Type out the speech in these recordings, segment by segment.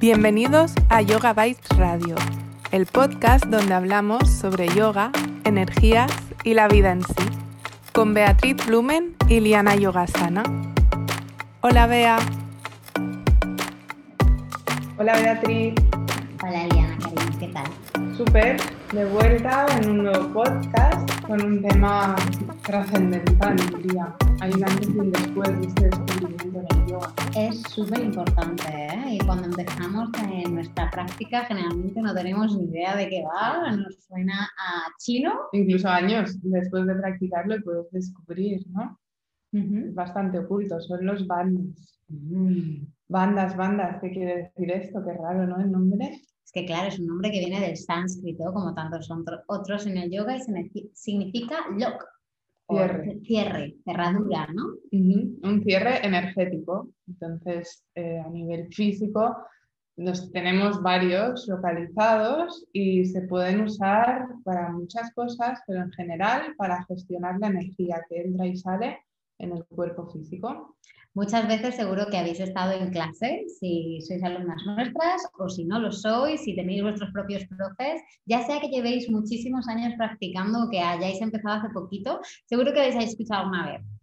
Bienvenidos a Yoga Bites Radio, el podcast donde hablamos sobre yoga, energías y la vida en sí, con Beatriz Blumen y Liana Yogasana. Hola Bea. Hola Beatriz. Hola Liana, ¿qué tal? Súper, de vuelta en un nuevo podcast con un tema trascendental, diría. Hay un antes y un después de este descubrimiento del yoga. Es súper importante, ¿eh? Y cuando empezamos en nuestra práctica, generalmente no tenemos ni idea de qué va, nos suena a chino. Incluso años después de practicarlo puedes descubrir, ¿no? Es bastante oculto, son los bandas. Mm. Bandas, bandas, ¿qué quiere decir esto? Qué raro, ¿no? El nombre. Es que claro, es un nombre que viene del sánscrito, como tantos otro- otros en el yoga, y signifi- significa lock. Cierre. Cierre, cerradura, ¿no? Un cierre energético. Entonces, eh, a nivel físico, los tenemos varios localizados y se pueden usar para muchas cosas, pero en general para gestionar la energía que entra y sale en el cuerpo físico. Muchas veces seguro que habéis estado en clase, si sois alumnas nuestras o si no lo sois, si tenéis vuestros propios profes, ya sea que llevéis muchísimos años practicando o que hayáis empezado hace poquito, seguro que habéis escuchado una vez.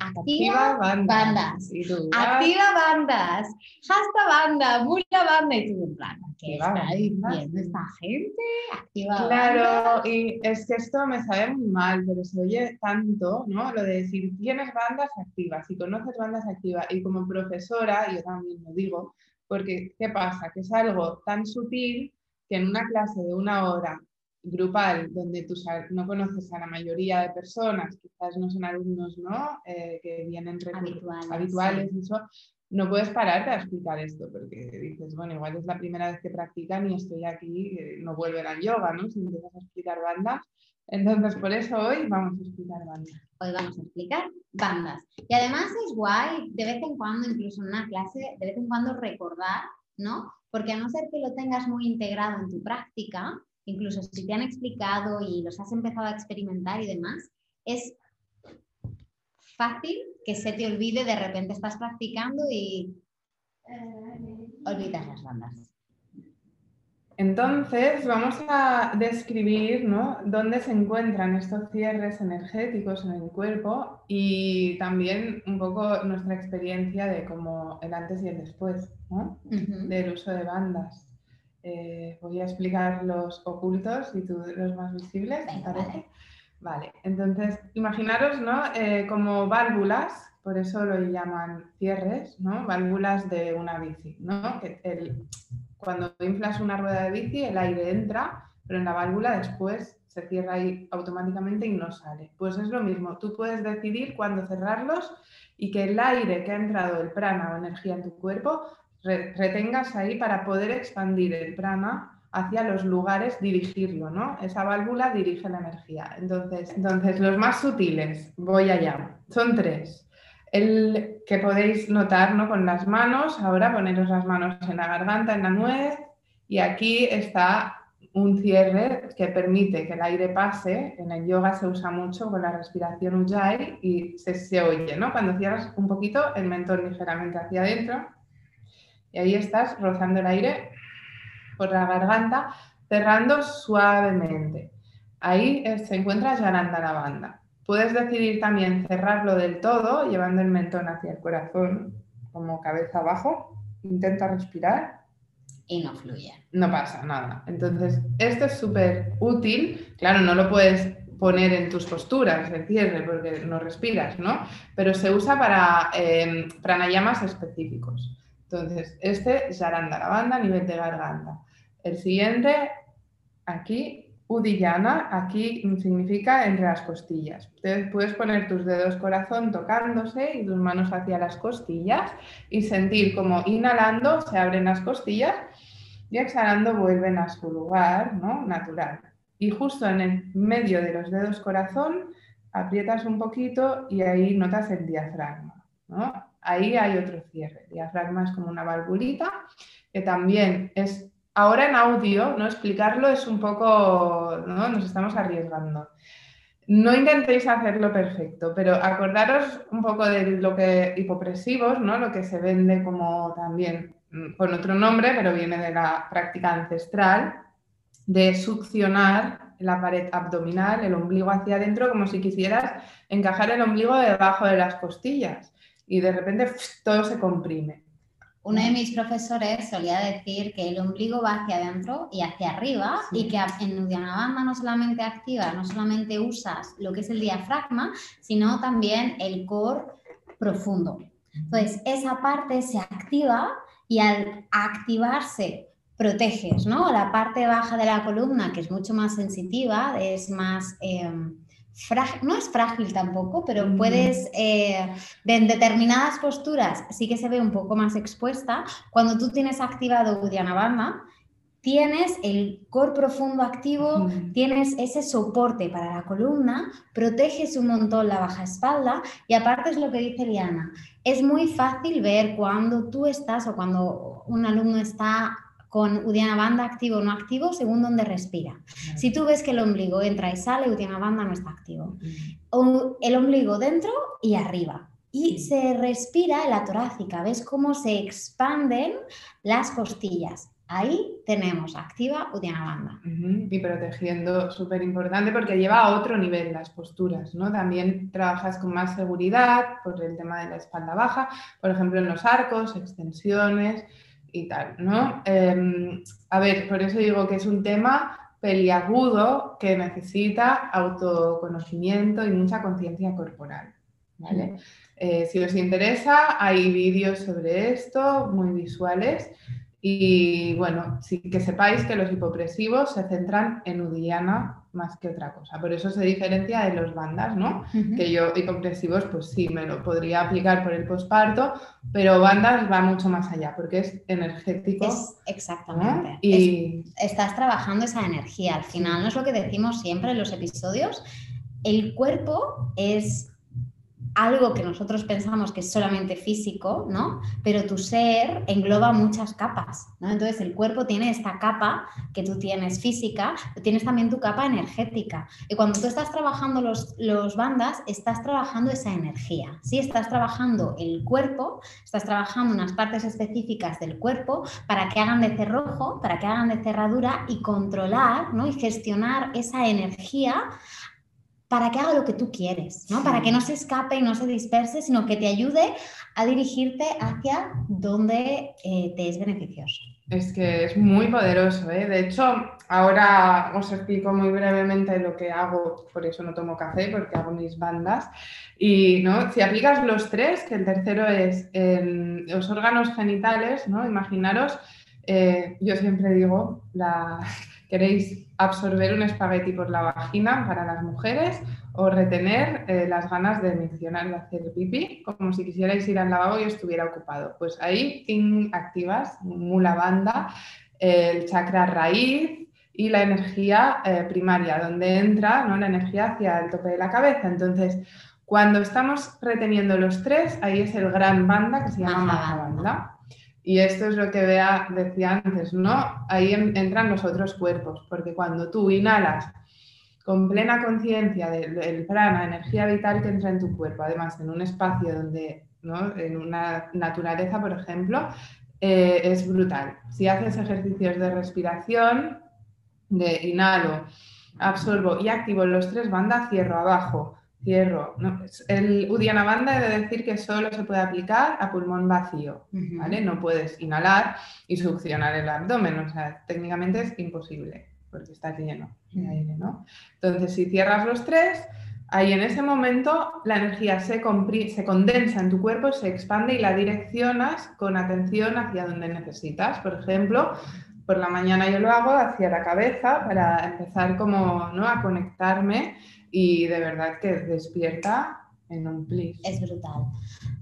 Activa, bandas. bandas. Y tú, ah, activa bandas, hasta banda, mula banda y tú en plan, ¿qué está bandas. diciendo esta gente? Activa bandas. Claro, y es que esto me sabe muy mal, pero se oye tanto, ¿no? Lo de decir, tienes bandas activas, si conoces bandas activas, y como profesora, yo también lo digo, porque ¿qué pasa? Que es algo tan sutil que en una clase de una hora grupal, donde tú no conoces a la mayoría de personas, quizás no son alumnos, ¿no? Eh, que vienen Habituales, habituales y eso, no puedes pararte a explicar esto, porque dices, bueno, igual es la primera vez que practican y estoy aquí, eh, no vuelven al yoga, ¿no? Si empiezas a explicar bandas. Entonces, por eso hoy vamos a explicar bandas. Hoy vamos a explicar bandas. Y además es guay, de vez en cuando, incluso en una clase, de vez en cuando recordar, ¿no? Porque a no ser que lo tengas muy integrado en tu práctica, incluso si te han explicado y los has empezado a experimentar y demás, es fácil que se te olvide, de repente estás practicando y olvidas las bandas. Entonces, vamos a describir ¿no? dónde se encuentran estos cierres energéticos en el cuerpo y también un poco nuestra experiencia de cómo el antes y el después del uso de bandas. Eh, voy a explicar los ocultos y tú los más visibles, ¿te Venga, parece? vale. Vale, entonces imaginaros ¿no? Eh, como válvulas, por eso lo llaman cierres, ¿no? válvulas de una bici. ¿no? Que el- cuando inflas una rueda de bici, el aire entra, pero en la válvula después se cierra ahí automáticamente y no sale. Pues es lo mismo, tú puedes decidir cuándo cerrarlos y que el aire que ha entrado, el prana o energía en tu cuerpo, re- retengas ahí para poder expandir el prana hacia los lugares, dirigirlo, ¿no? Esa válvula dirige la energía. Entonces, entonces los más sutiles, voy allá, son tres. El que podéis notar ¿no? con las manos, ahora poneros las manos en la garganta, en la nuez, y aquí está un cierre que permite que el aire pase. En el yoga se usa mucho con la respiración ujjayi y se, se oye, ¿no? Cuando cierras un poquito el mentón ligeramente hacia adentro y ahí estás rozando el aire por la garganta, cerrando suavemente. Ahí eh, se encuentra Jananda la banda. Puedes decidir también cerrarlo del todo, llevando el mentón hacia el corazón, como cabeza abajo. Intenta respirar Y no fluye. no pasa nada. Entonces, esto es súper útil. Claro, no lo puedes poner en tus posturas, el cierre, porque no respiras, ¿no? Pero se usa para eh, pranayamas específicos. Entonces, este es Yarandharavandha a nivel de garganta. El siguiente, aquí, Udiyana, aquí significa entre las costillas. Entonces, puedes poner tus dedos corazón tocándose y tus manos hacia las costillas y sentir como inhalando se abren las costillas y exhalando vuelven a su lugar ¿no? natural. Y justo en el medio de los dedos corazón aprietas un poquito y ahí notas el diafragma. ¿no? Ahí hay otro cierre. El diafragma es como una valvulita que también es, ahora en audio, ¿no? explicarlo es un poco, ¿no? nos estamos arriesgando. No intentéis hacerlo perfecto, pero acordaros un poco de lo que hipopresivos, ¿no? Lo que se vende como también mm, con otro nombre, pero viene de la práctica ancestral, de succionar la pared abdominal, el ombligo hacia adentro, como si quisieras encajar el ombligo debajo de las costillas y de repente todo se comprime. Uno de mis profesores solía decir que el ombligo va hacia adentro y hacia arriba y que en Udiana Banda no solamente activas, no solamente usas lo que es el diafragma, sino también el core profundo. Entonces, esa parte se activa y al activarse proteges, ¿no? La parte baja de la columna, que es mucho más sensitiva, es más... No es frágil tampoco, pero puedes, eh, en determinadas posturas sí que se ve un poco más expuesta. Cuando tú tienes activado Udiana Banda, tienes el core profundo activo, tienes ese soporte para la columna, proteges un montón la baja espalda y aparte es lo que dice Liana, es muy fácil ver cuando tú estás o cuando un alumno está con Udiana Banda activo o no activo según donde respira. Si tú ves que el ombligo entra y sale, Udiana Banda no está activo. O el ombligo dentro y arriba. Y se respira en la torácica, ves cómo se expanden las costillas. Ahí tenemos activa Udiana Banda. Y protegiendo, súper importante porque lleva a otro nivel las posturas, ¿no? También trabajas con más seguridad por el tema de la espalda baja, por ejemplo en los arcos, extensiones y tal, ¿no? Em, a ver, por eso digo que es un tema peliagudo que necesita autoconocimiento y mucha conciencia corporal, ¿vale? Eh, si os interesa, hay vídeos sobre esto, muy visuales, y bueno, sí que sepáis que los hipopresivos se centran en Udiana más que otra cosa. Por eso se diferencia de los bandas, ¿no? Que yo hipopresivos, pues sí, me lo podría aplicar por el posparto, pero bandas va mucho más allá porque es energético. exactamente. Y estás trabajando esa energía. Al final, no es lo que decimos siempre en los episodios. El cuerpo es algo que nosotros pensamos que es solamente físico, ¿no? Pero tu ser engloba muchas capas, ¿no? Entonces el cuerpo tiene esta capa que tú tienes física, pero tienes también tu capa energética. Y cuando tú estás trabajando los, los bandas, estás trabajando esa energía, ¿sí? Estás trabajando el cuerpo, estás trabajando unas partes específicas del cuerpo para que hagan de cerrojo, para que hagan de cerradura y controlar, ¿no? Y gestionar esa energía para que haga lo que tú quieres, ¿no? Para que no se escape y no se disperse, sino que te ayude a dirigirte hacia donde eh, te es beneficioso. Es que es muy poderoso, ¿eh? De hecho, ahora os explico muy brevemente lo que hago, por eso no tomo café, porque hago mis bandas. Y ¿no? si aplicas los tres, que el tercero es los órganos genitales, ¿no? Imaginaros, eh, yo siempre digo, la, ¿Queréis absorber un espagueti por la vagina para las mujeres o retener eh, las ganas de mencionar y hacer pipí como si quisierais ir al lavabo y estuviera ocupado? Pues ahí activas mula banda, el chakra raíz y la energía eh, primaria, donde entra ¿no? la energía hacia el tope de la cabeza. Entonces, cuando estamos reteniendo los tres, ahí es el gran banda que se llama Maha banda. Y esto es lo que Bea decía antes, ¿no? Ahí entran los otros cuerpos, porque cuando tú inhalas con plena conciencia del, prana, energía vital que entra en tu cuerpo, además en un espacio donde, ¿no? En una naturaleza, por ejemplo, eh, es brutal. Si haces ejercicios de respiración, de inhalo, absorbo y activo los tres bandas, cierro abajo, Cierro. No, el Udiana Banda he de decir que solo se puede aplicar a pulmón vacío, ¿vale? No puedes inhalar y succionar el abdomen, o sea, técnicamente es imposible porque está lleno de aire, ¿no? Entonces, si cierras los tres, ahí en ese momento la energía se, se condensa en tu cuerpo, se expande y la direccionas con atención hacia donde necesitas. Por ejemplo, por la mañana yo lo hago hacia la cabeza para empezar como ¿no? a conectarme y de verdad que despierta en un plis. Es brutal.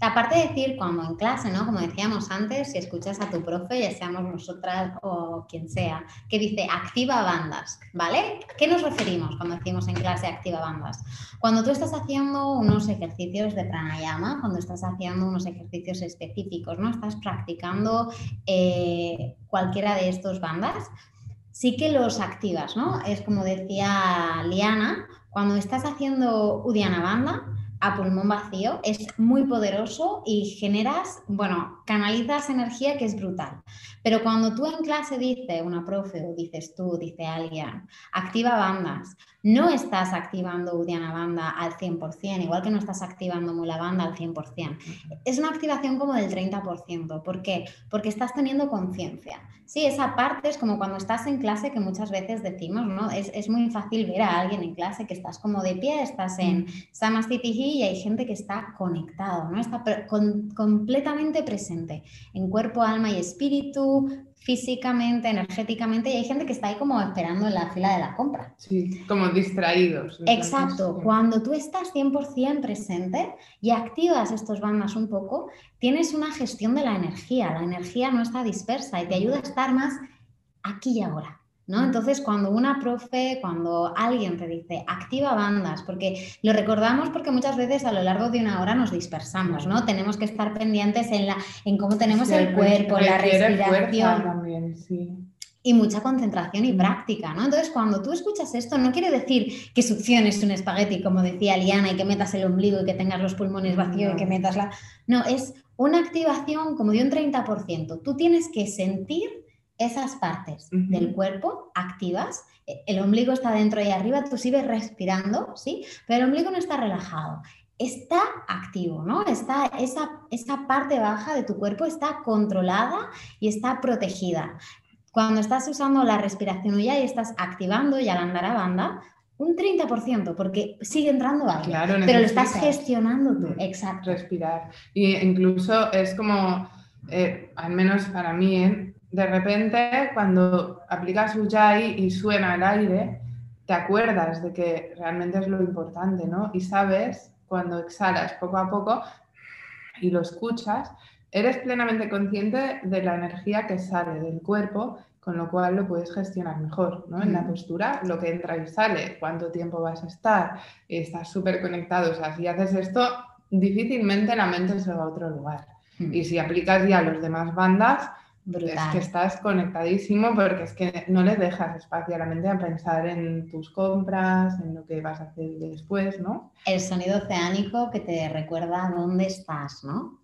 Aparte de decir, cuando en clase, ¿no? Como decíamos antes, si escuchas a tu profe, ya seamos nosotras o quien sea, que dice activa bandas, ¿vale? ¿Qué nos referimos cuando decimos en clase activa bandas? Cuando tú estás haciendo unos ejercicios de pranayama, cuando estás haciendo unos ejercicios específicos, ¿no? Estás practicando eh, cualquiera de estos bandas, sí que los activas, ¿no? Es como decía Liana, cuando estás haciendo Udiana Banda a pulmón vacío, es muy poderoso y generas, bueno, Canalizas energía que es brutal. Pero cuando tú en clase dices, una profe o dices tú, dice alguien, activa bandas, no estás activando Udiana Banda al 100%, igual que no estás activando Mula Banda al 100%. Es una activación como del 30%. ¿Por qué? Porque estás teniendo conciencia. Sí, esa parte es como cuando estás en clase que muchas veces decimos, ¿no? Es, muy fácil ver a alguien en clase que estás como de pie, estás en Samastitihi y hay gente que está conectado, ¿no? Está completamente presente en cuerpo, alma y espíritu, físicamente, energéticamente, y hay gente que está ahí como esperando en la fila de la compra. Sí, como distraídos. Exacto, cuando tú estás 100% presente y activas estos bandas un poco, tienes una gestión de la energía, la energía no está dispersa y te ayuda a estar más aquí y ahora. ¿No? Entonces, cuando una profe, cuando alguien te dice, activa bandas, porque lo recordamos porque muchas veces a lo largo de una hora nos dispersamos, ¿no? Tenemos que estar pendientes en, la, en cómo tenemos el cuerpo, la respiración. También, sí. Y mucha concentración y práctica, ¿no? Entonces, cuando tú escuchas esto, no quiere decir que succiones un espagueti, como decía Liana, y que metas el ombligo y que tengas los pulmones vacíos y que metas la... No, es una activación como de un 30%. Tú tienes que sentir esas partes del cuerpo activas, e, el ombligo está dentro y arriba, tú sigues respirando, ¿sí? Pero el ombligo no está relajado, está activo, ¿no? Está, esa, esa parte baja de tu cuerpo está controlada y está protegida. Cuando estás usando la respiración ya y estás activando ya la andara banda, un 30%, porque sigue entrando aire, pero lo estás gestionando tú, exacto. Respirar. Y incluso es como, eh, al menos para mí, ¿eh? De repente cuando aplicas Ujjayi y suena el aire, te acuerdas de que realmente es lo importante, ¿no? Y sabes cuando exhalas poco a poco y lo escuchas, eres plenamente consciente de la energía que sale del cuerpo, con lo cual lo puedes gestionar mejor, ¿no? En la mm. postura, lo que entra y sale, cuánto tiempo vas a estar, estás súper conectado, o sea, si haces esto, difícilmente la mente se va a otro lugar. Mm. Y si aplicas ya los demás bandas, es que estás conectadísimo porque es que no le dejas espacio a la mente a pensar en tus compras, en lo que vas a hacer después, ¿no? El sonido oceánico que te recuerda dónde estás, ¿no?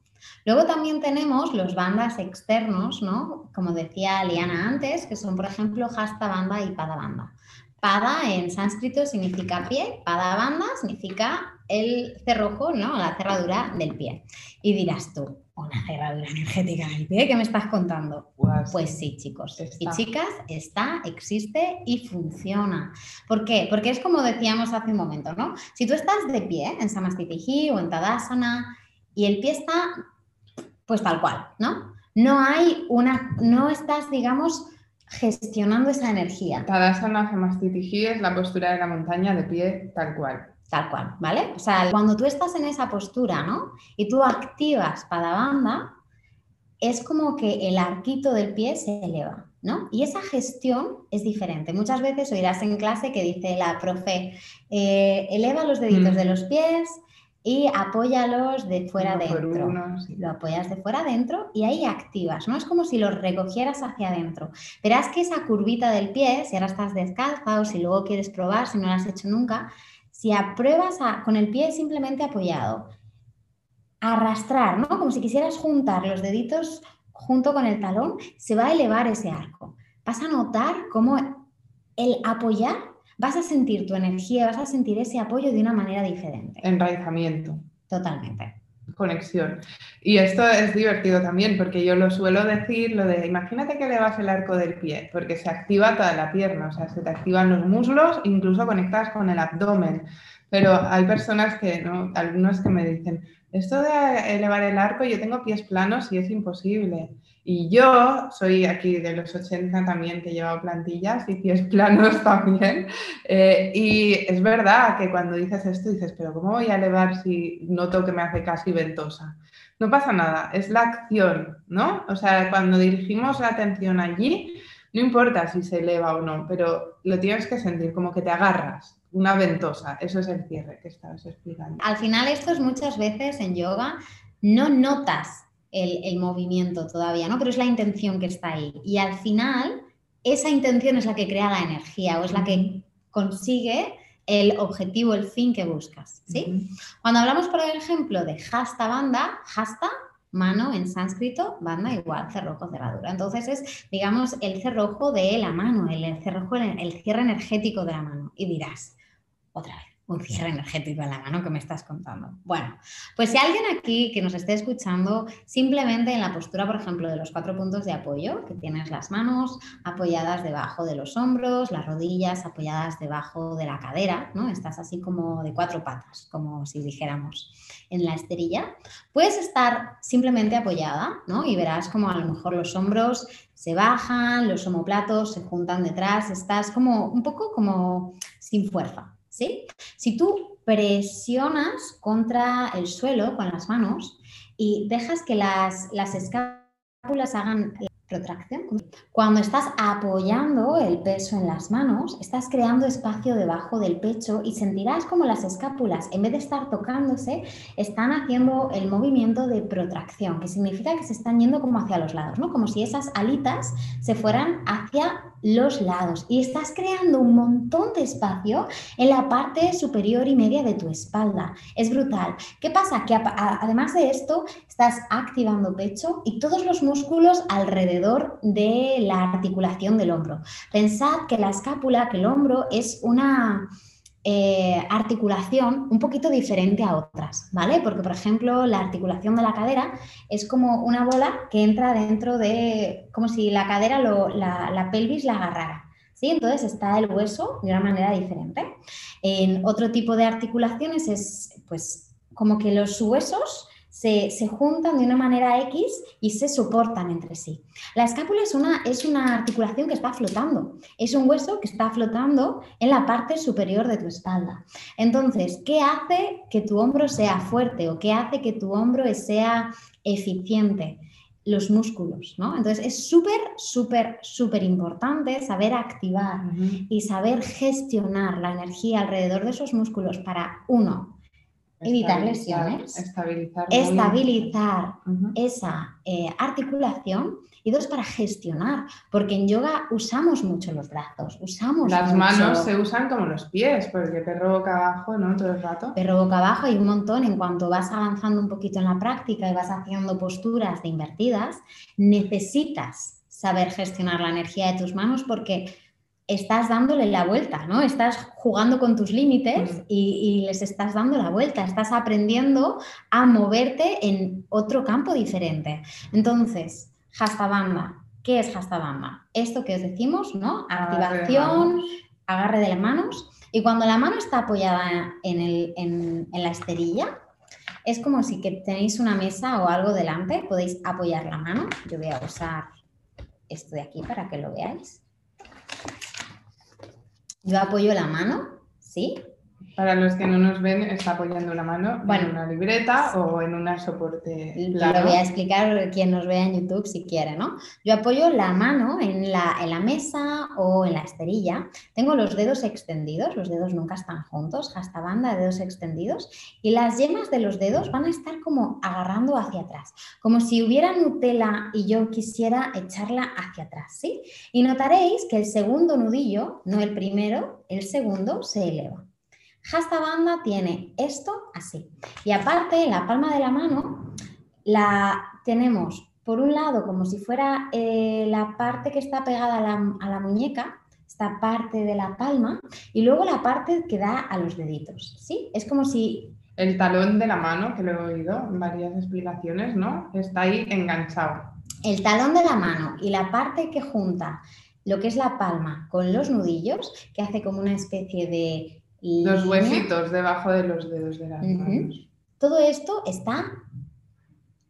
Luego también tenemos los bandas externos, ¿no? Como decía Liana antes, que son, por ejemplo, Hasta Banda y Pada Banda. Pada en sánscrito significa pie, Pada Banda significa el cerrojo, ¿no? La cerradura del pie. Y dirás tú, una cerradura energética en el pie, ¿qué me estás contando? Pues sí, chicos y chicas, está, existe y funciona. ¿Por qué? Porque es como decíamos hace un momento, ¿no? Si tú estás de pie en Samastitihi o en Tadasana y el pie está pues tal cual, ¿no? No hay una, no estás, digamos, gestionando esa energía. Tadasana Samastitihi es la postura de la montaña de pie tal cual. Tal cual, ¿vale? O sea, cuando tú estás en esa postura, ¿no? Y tú activas banda, es como que el arquito del pie se eleva, ¿no? Y esa gestión es diferente. Muchas veces oirás en clase que dice la profe, eh, eleva los deditos de los pies y apóyalos de fuera adentro. Lo apoyas de fuera adentro y ahí activas, ¿no? Es como si los recogieras hacia adentro. Verás que esa curvita del pie, si ahora estás descalza o si luego quieres probar, si no lo has hecho nunca, si apruebas con el pie simplemente apoyado, arrastrar, ¿no? Como si quisieras juntar los deditos junto con el talón, se va a elevar ese arco. Vas a notar cómo el apoyar, vas a sentir tu energía, vas a sentir ese apoyo de una manera diferente. Enraizamiento. Totalmente conexión. Y esto es divertido también, porque yo lo suelo decir, lo de imagínate que le vas el arco del pie, porque se activa toda la pierna, o sea, se te activan los muslos, incluso conectas con el abdomen. Pero hay personas que, ¿no? algunos que me dicen, esto de elevar el arco, yo tengo pies planos y es imposible. Y yo soy aquí de los 80 también que he llevado plantillas y pies planos también. Eh, y es verdad que cuando dices esto dices, pero ¿cómo voy a elevar si noto que me hace casi ventosa? No pasa nada, es la acción, ¿no? O sea, cuando dirigimos la atención allí, no importa si se eleva o no, pero lo tienes que sentir como que te agarras, una ventosa. Eso es el cierre que estabas explicando. Al final, esto es muchas veces en yoga, no notas el, movimiento todavía, ¿no? Pero es la intención que está ahí. Y al final, esa intención es la que crea la energía o es la que consigue el objetivo, el fin que buscas, ¿sí? Cuando hablamos, por ejemplo, de hasta banda, hasta Mano en sánscrito, banda igual, cerrojo, cerradura. Entonces es, digamos, el cerrojo de la mano, el cerrojo, el cierre energético de la mano. Y dirás, otra vez un cierre energético en la mano que me estás contando. Bueno, pues si alguien aquí que nos esté escuchando, simplemente en la postura, por ejemplo, de los cuatro puntos de apoyo, que tienes las manos apoyadas debajo de los hombros, las rodillas apoyadas debajo de la cadera, ¿no? Estás así como de cuatro patas, como si dijéramos en la esterilla. Puedes estar simplemente apoyada, ¿no? Y verás como a lo mejor los hombros se bajan, los omoplatos se juntan detrás, estás como un poco como sin fuerza, si tú presionas contra el suelo con las manos y dejas que las, las escápulas hagan Protracción. Cuando estás apoyando el peso en las manos, estás creando espacio debajo del pecho y sentirás como las escápulas, en vez de estar tocándose, están haciendo el movimiento de protracción, que significa que se están yendo como hacia los lados, ¿no? Como si esas alitas se fueran hacia los lados y estás creando un montón de espacio en la parte superior y media de tu espalda. Es brutal. ¿Qué pasa? Que además de esto, estás activando pecho y todos los músculos alrededor de la articulación del hombro. Pensad que la escápula, que el hombro es una eh, articulación un poquito diferente a otras, ¿vale? Porque, por ejemplo, la articulación de la cadera es como una bola que entra dentro de, como si la cadera, la, la pelvis la agarrara. ¿Sí? Entonces está el hueso de una manera diferente. En otro tipo de articulaciones es pues como que los huesos se, juntan de una manera X y se soportan entre sí. La escápula es una, es una articulación que está flotando, es un hueso que está flotando en la parte superior de tu espalda. Entonces, ¿qué hace que tu hombro sea fuerte o qué hace que tu hombro sea eficiente? los músculos, ¿no? Entonces es súper, súper, súper importante saber activar y saber gestionar la energía alrededor de esos músculos para, uno, evitar lesiones, estabilizar, estabilizar esa eh, articulación y dos, para gestionar, porque en yoga usamos mucho los brazos, usamos Las manos se usan como los pies, porque perro boca abajo, ¿no? Todo el rato. Perro boca abajo hay un montón, en cuanto vas avanzando un poquito en la práctica y vas haciendo posturas de invertidas, necesitas saber gestionar la energía de tus manos porque estás dándole la vuelta, ¿no? Estás jugando con tus límites y, les estás dando la vuelta, estás aprendiendo a moverte en otro campo diferente. Entonces, Hastabanda, ¿qué es Hastabanda? Esto que os decimos, ¿no? Activación, agarre de las manos. Y cuando la mano está apoyada en, en la esterilla, es como si que tenéis una mesa o algo delante, podéis apoyar la mano. Yo voy a usar esto de aquí para que lo veáis. Yo apoyo la mano, ¿sí? Para los que no nos ven, está apoyando la mano en una libreta o en un soporte. Lo voy a explicar quien nos vea en YouTube si quiere, ¿no? Yo apoyo la mano en la, en la mesa o en la esterilla. Tengo los dedos extendidos, los dedos nunca están juntos, hasta banda de dedos extendidos. Y las yemas de los dedos van a estar como agarrando hacia atrás, como si hubiera Nutella y yo quisiera echarla hacia atrás, ¿sí? Y notaréis que el segundo nudillo, no el primero, el segundo se eleva. Hasta banda tiene esto así. Y aparte, en la palma de la mano, la tenemos por un lado como si fuera eh, la parte que está pegada a la, muñeca, esta parte de la palma, y luego la parte que da a los deditos. ¿sí? Es como si... El talón de la mano, que lo he oído en varias explicaciones, ¿no? Está ahí enganchado. El talón de la mano y la parte que junta lo que es la palma con los nudillos, que hace como una especie de los huesitos debajo de los dedos de las manos. Todo esto está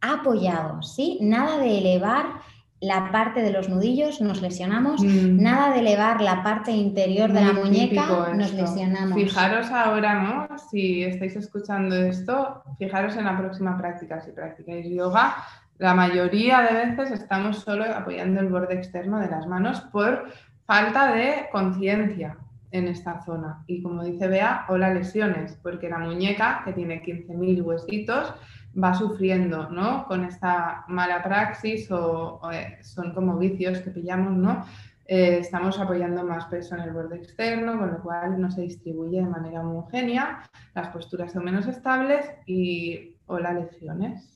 apoyado, ¿sí? Nada de elevar la parte de los nudillos, nos lesionamos, mm. nada de elevar la parte interior de la muñeca, nos lesionamos. Fijaros ahora, ¿no? Si estáis escuchando esto, fijaros en la próxima práctica. Si practicáis yoga, la mayoría de veces estamos solo apoyando el borde externo de las manos por falta de conciencia en esta zona. Y como dice Bea, hola lesiones, porque la muñeca, que tiene 15.000 huesitos, va sufriendo, ¿no? Con esta mala praxis o, eh, son como vicios que pillamos, ¿no? Eh, estamos apoyando más peso en el borde externo, con lo cual no se distribuye de manera homogénea, las posturas son menos estables y hola lesiones.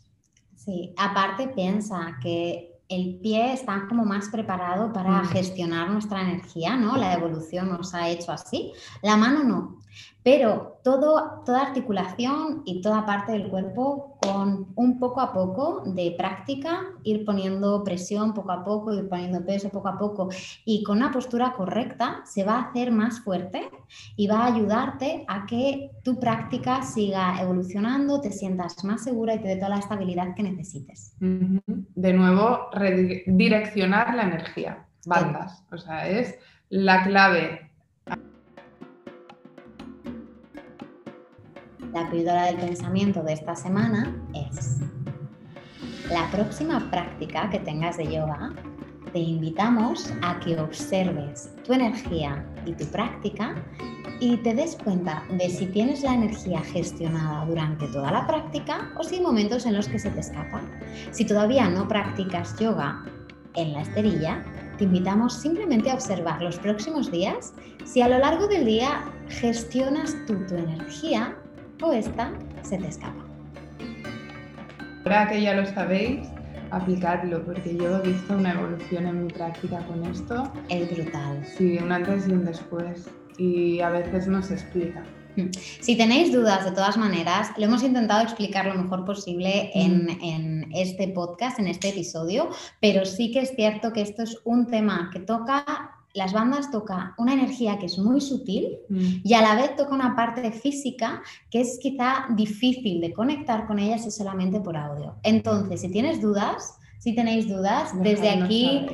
Sí, aparte piensa que el pie está como más preparado para Mm. gestionar nuestra energía, ¿no? La evolución nos ha hecho así. La mano no. Pero todo, toda articulación y toda parte del cuerpo con un poco a poco de práctica, ir poniendo presión poco a poco, ir poniendo peso poco a poco y con una postura correcta se va a hacer más fuerte y va a ayudarte a que tu práctica siga evolucionando, te sientas más segura y te dé toda la estabilidad que necesites. De nuevo, redireccionar la energía. Bandas. O sea, es la clave. La píldora del pensamiento de esta semana es la próxima práctica que tengas de yoga. Te invitamos a que observes tu energía y tu práctica y te des cuenta de si tienes la energía gestionada durante toda la práctica o si hay momentos en los que se te escapa. Si todavía no practicas yoga en la esterilla, te invitamos simplemente a observar los próximos días si a lo largo del día gestionas tú tu energía o esta se te escapa. Ahora que ya lo sabéis, aplicadlo, porque yo he visto una evolución en mi práctica con esto. Es brutal. Sí, un antes y un después. Y a veces no se explica. Si tenéis dudas, de todas maneras, lo hemos intentado explicar lo mejor posible en, en, este podcast, en este episodio, pero sí que es cierto que esto es un tema que toca, las bandas toca una energía que es muy sutil Mm. y a la vez toca una parte física que es quizá difícil de conectar con ella si solamente por audio. Entonces, si tienes dudas, si tenéis dudas, desde aquí.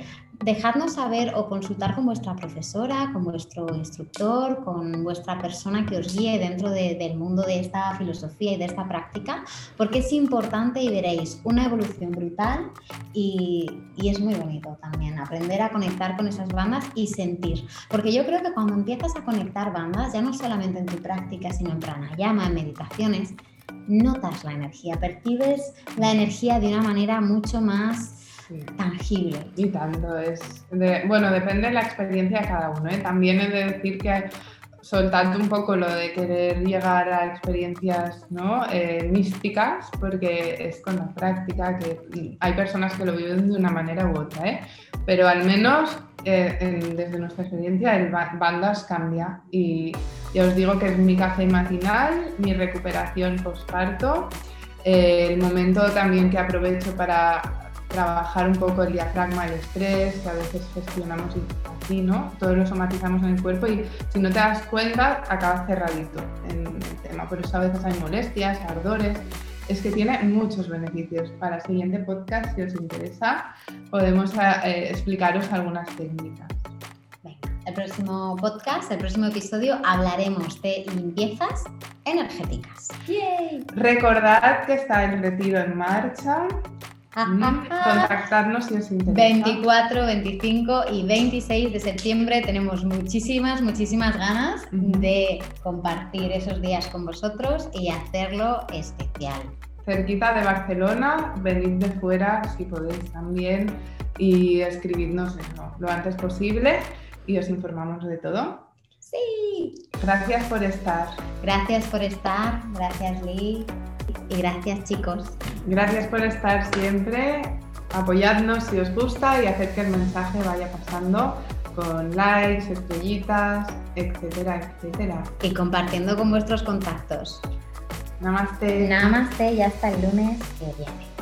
Dejadnos saber o consultar con vuestra profesora, con vuestro instructor, con vuestra persona que os guíe dentro de- del mundo de esta filosofía y de esta práctica, porque es importante y veréis una evolución brutal y, y es muy bonito también aprender a conectar con esas bandas y sentir. Porque yo creo que cuando empiezas a conectar bandas, ya no solamente en tu práctica, sino en pranayama, en meditaciones, notas la energía, percibes la energía de una manera mucho más Sí. tangible. Y tanto es. bueno, depende de la experiencia de cada uno. ¿eh? También he de decir que soltando un poco lo de querer llegar a experiencias ¿no? Eh, místicas, porque es con la práctica que hay personas que lo viven de una manera u otra, ¿eh? pero al menos eh, desde nuestra experiencia el ba- bandas cambia y ya os digo que es mi café matinal, mi recuperación postparto, el momento también que aprovecho para trabajar un poco el diafragma, el estrés, que a veces gestionamos así, ¿no? Todo lo somatizamos en el cuerpo y si no te das cuenta, acabas cerradito en el tema. Por eso a veces hay molestias, ardores. Es que tiene muchos beneficios. Para el siguiente podcast, si os interesa, podemos eh, explicaros algunas técnicas. El próximo podcast, el próximo episodio, hablaremos de limpiezas energéticas. ¡Yay! Recordad que está el retiro en marcha. Contactadnos si os interesa. 24, 25 y 26 de septiembre tenemos muchísimas, muchísimas ganas de compartir esos días con vosotros y hacerlo especial. cerquita de Barcelona, venid de fuera si podéis también y escribidnos eso, lo antes posible y os informamos de todo. Sí, Gracias por estar. gracias por estar, gracias Lee y gracias chicos. Gracias por estar siempre. Apoyadnos si os gusta y hacer que el mensaje vaya pasando con likes, estrellitas, etcétera, etcétera. Y compartiendo con vuestros contactos. Namaste. Namaste y hasta el lunes que viene.